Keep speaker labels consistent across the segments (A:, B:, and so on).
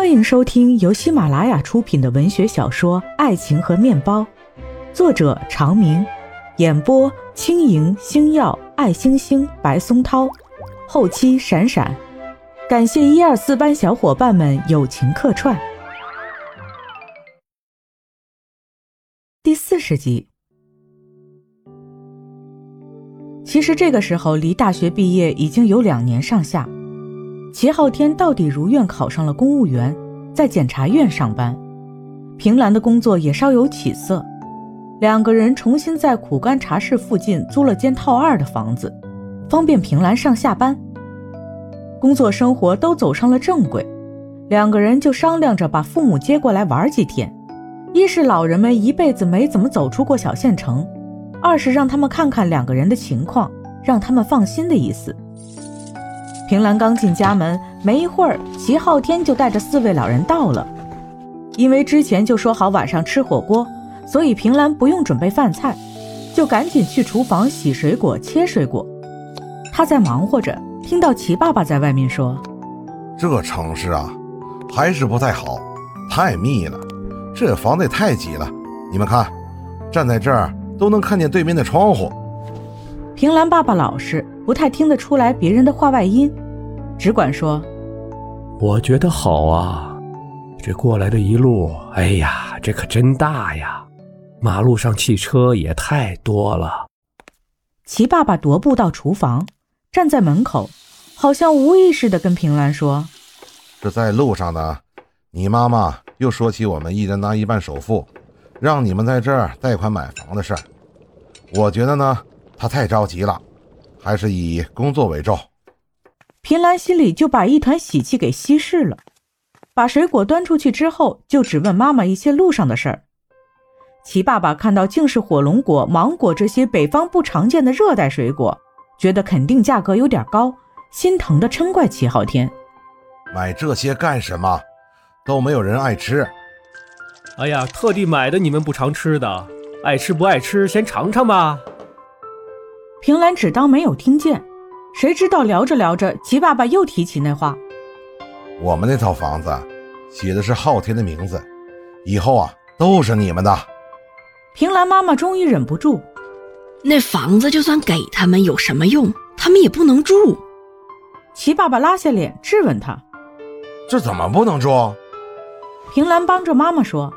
A: 欢迎收听由喜马拉雅出品的文学小说《爱情和面包》，作者长明，演播轻盈、星耀、爱星星、白松涛，后期闪闪，感谢一二四班小伙伴们友情客串。第四十集。其实这个时候离大学毕业已经有两年上下。齐昊天到底如愿考上了公务员，在检察院上班。平兰的工作也稍有起色，两个人重新在苦干茶室附近租了间套二的房子，方便平兰上下班。工作生活都走上了正轨，两个人就商量着把父母接过来玩几天。一是老人们一辈子没怎么走出过小县城，二是让他们看看两个人的情况，让他们放心的意思。平兰刚进家门，没一会儿，齐昊天就带着四位老人到了。因为之前就说好晚上吃火锅，所以平兰不用准备饭菜，就赶紧去厨房洗水果、切水果。他在忙活着，听到齐爸爸在外面说：“
B: 这城市啊，还是不太好，太密了，这房子也太挤了。你们看，站在这儿都能看见对面的窗户。”
A: 平兰爸爸老实，不太听得出来别人的话外音，只管说：“
C: 我觉得好啊，这过来的一路，哎呀，这可真大呀！马路上汽车也太多了。”
A: 齐爸爸踱步到厨房，站在门口，好像无意识的跟平兰说：“
B: 这在路上呢，你妈妈又说起我们一人拿一半首付，让你们在这儿贷款买房的事儿。我觉得呢。”她太着急了，还是以工作为重。
A: 平兰心里就把一团喜气给稀释了。把水果端出去之后，就只问妈妈一些路上的事儿。齐爸爸看到竟是火龙果、芒果这些北方不常见的热带水果，觉得肯定价格有点高，心疼的嗔怪齐昊天：“
B: 买这些干什么？都没有人爱吃。”
C: 哎呀，特地买的你们不常吃的，爱吃不爱吃先尝尝吧。
A: 平兰只当没有听见，谁知道聊着聊着，齐爸爸又提起那话：“
B: 我们那套房子写的是昊天的名字，以后啊都是你们的。”
A: 平兰妈妈终于忍不住：“
D: 那房子就算给他们有什么用？他们也不能住。”
A: 齐爸爸拉下脸质问他：“
B: 这怎么不能住？”
A: 平兰帮着妈妈说：“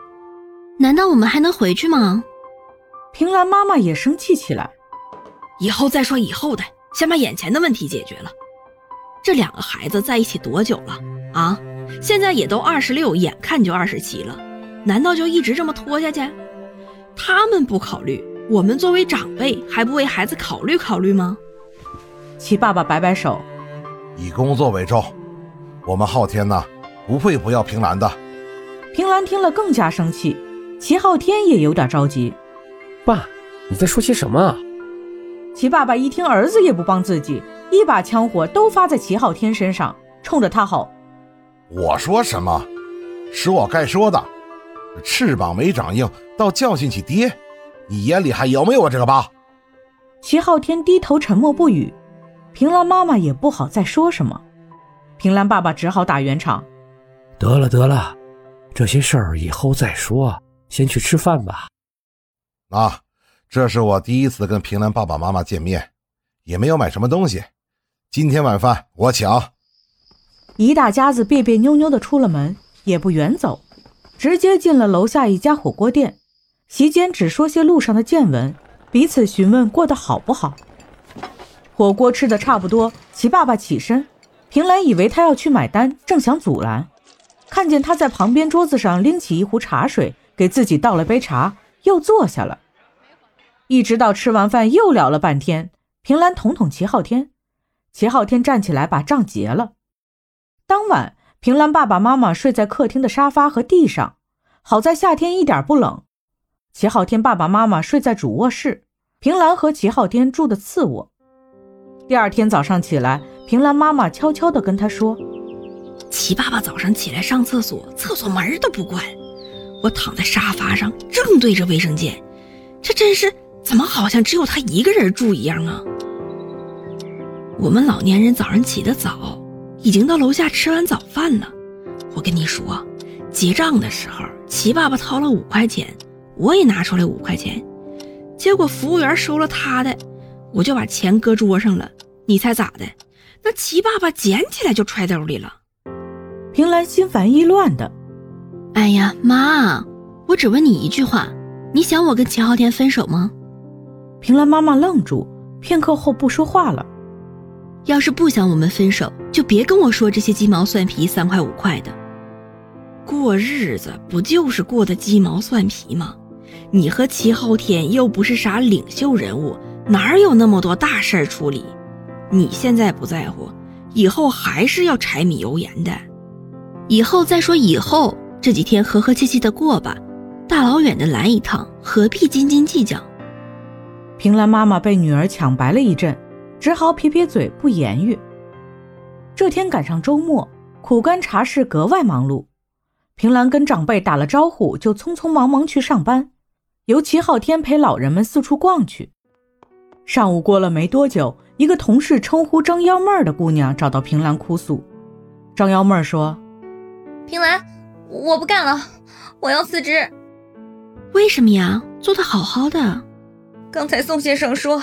D: 难道我们还能回去吗？”
A: 平兰妈妈也生气起来。
D: 以后再说以后的，先把眼前的问题解决了。这两个孩子在一起多久了啊？现在也都二十六，眼看就二十七了，难道就一直这么拖下去？他们不考虑，我们作为长辈还不为孩子考虑考虑吗？
A: 齐爸爸摆摆手，
B: 以工作为重。我们昊天呢，不会不要平兰的。
A: 平兰听了更加生气，齐昊天也有点着急。
C: 爸，你在说些什么？
A: 齐爸爸一听儿子也不帮自己，一把枪火都发在齐昊天身上，冲着他吼：“
B: 我说什么？是我该说的。翅膀没长硬，倒教训起爹，你眼里还有没有我这个爸？”
A: 齐昊天低头沉默不语，平兰妈妈也不好再说什么，平兰爸爸只好打圆场：“
C: 得了得了，这些事儿以后再说，先去吃饭吧。”
B: 啊。这是我第一次跟平兰爸爸妈妈见面，也没有买什么东西。今天晚饭我请。
A: 一大家子别别扭扭的出了门，也不远走，直接进了楼下一家火锅店。席间只说些路上的见闻，彼此询问过得好不好。火锅吃的差不多，齐爸爸起身，平兰以为他要去买单，正想阻拦，看见他在旁边桌子上拎起一壶茶水，给自己倒了杯茶，又坐下了。一直到吃完饭又聊了半天，平兰捅捅齐昊天，齐昊天站起来把账结了。当晚，平兰爸爸妈妈睡在客厅的沙发和地上，好在夏天一点不冷。齐昊天爸爸妈妈睡在主卧室，平兰和齐昊天住的次卧。第二天早上起来，平兰妈妈悄悄地跟他说：“
D: 齐爸爸早上起来上厕所，厕所门都不关，我躺在沙发上，正对着卫生间，这真是……”怎么好像只有他一个人住一样啊？我们老年人早上起得早，已经到楼下吃完早饭了。我跟你说，结账的时候，齐爸爸掏了五块钱，我也拿出来五块钱，结果服务员收了他的，我就把钱搁桌上了。你猜咋的？那齐爸爸捡起来就揣兜里了。
A: 平兰心烦意乱的，
D: 哎呀妈！我只问你一句话，你想我跟齐昊天分手吗？
A: 平兰妈妈愣住，片刻后不说话了。
D: 要是不想我们分手，就别跟我说这些鸡毛蒜皮三块五块的。过日子不就是过得鸡毛蒜皮吗？你和齐昊天又不是啥领袖人物，哪有那么多大事儿处理？你现在不在乎，以后还是要柴米油盐的。以后再说以后，这几天和和气气的过吧。大老远的来一趟，何必斤斤计较？
A: 平兰妈妈被女儿抢白了一阵。只好撇撇嘴，不言语。这天赶上周末，苦干茶室格外忙碌。平兰跟长辈打了招呼，就匆匆忙忙去上班，由齐昊天陪老人们四处逛去。上午过了没多久，一个同事称呼张幺妹儿的姑娘找到平兰哭诉。张幺妹儿说：“
E: 平兰，我不干了，我要辞职。
D: 为什么呀？做的好好的。
E: 刚才宋先生说，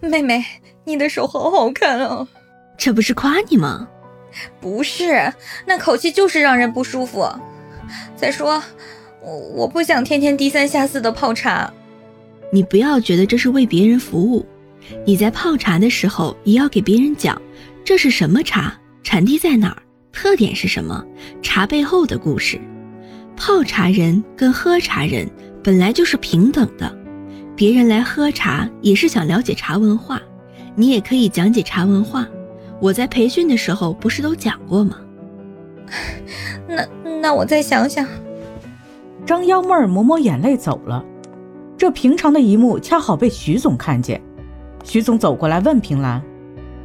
E: 妹妹。”你的手好好看哦，
D: 这不是夸你吗？
E: 不是，那口气就是让人不舒服。再说，我我不想天天低三下四的泡茶。
D: 你不要觉得这是为别人服务，你在泡茶的时候也要给别人讲这是什么茶，产地在哪儿，特点是什么，茶背后的故事。泡茶人跟喝茶人本来就是平等的，别人来喝茶也是想了解茶文化。你也可以讲解茶文化，我在培训的时候不是都讲过吗？
E: 那那我再想想。
A: 张幺妹儿抹抹眼泪走了。这平常的一幕恰好被徐总看见，徐总走过来问平兰：“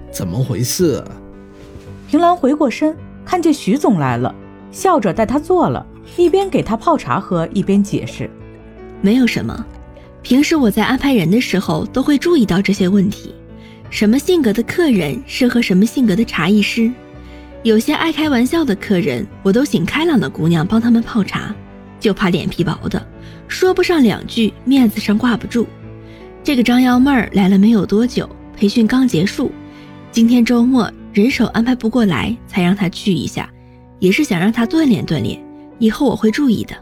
F: 怎么回事？”
A: 平兰回过身，看见徐总来了，笑着带他坐了，一边给他泡茶喝，一边解释：“
D: 没有什么，平时我在安排人的时候都会注意到这些问题。”什么性格的客人适合什么性格的茶艺师？有些爱开玩笑的客人，我都请开朗的姑娘帮他们泡茶，就怕脸皮薄的，说不上两句，面子上挂不住。这个张幺妹儿来了没有多久，培训刚结束，今天周末人手安排不过来，才让她去一下，也是想让她锻炼锻炼，以后我会注意的。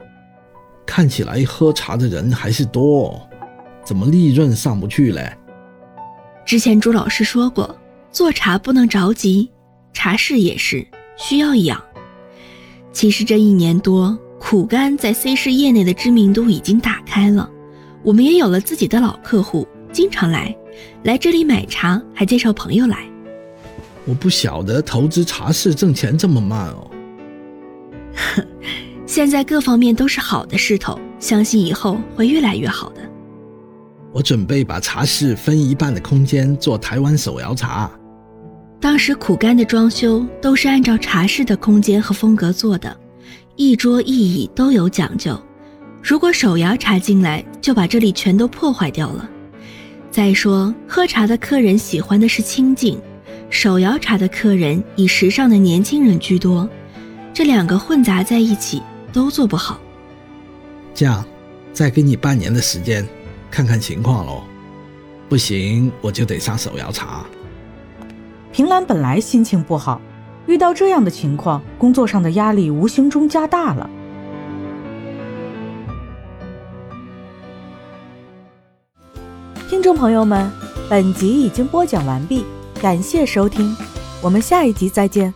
F: 看起来喝茶的人还是多，怎么利润上不去嘞？
D: 之前朱老师说过，做茶不能着急，茶室也是需要养。其实这一年多，苦干在 C 市业内的知名度已经打开了，我们也有了自己的老客户，经常来，来这里买茶，还介绍朋友来。
F: 我不晓得投资茶室挣钱这么慢哦。
D: 现在各方面都是好的势头，相信以后会越来越好的。
F: 我准备把茶室分一半的空间做台湾手摇茶。
D: 当时苦干的装修都是按照茶室的空间和风格做的，一桌一椅都有讲究。如果手摇茶进来，就把这里全都破坏掉了。再说，喝茶的客人喜欢的是清静，手摇茶的客人以时尚的年轻人居多，这两个混杂在一起都做不好。
F: 这样，再给你半年的时间。看看情况喽，不行我就得上手摇茶。
A: 平兰本来心情不好，遇到这样的情况，工作上的压力无形中加大了。听众朋友们，本集已经播讲完毕，感谢收听，我们下一集再见。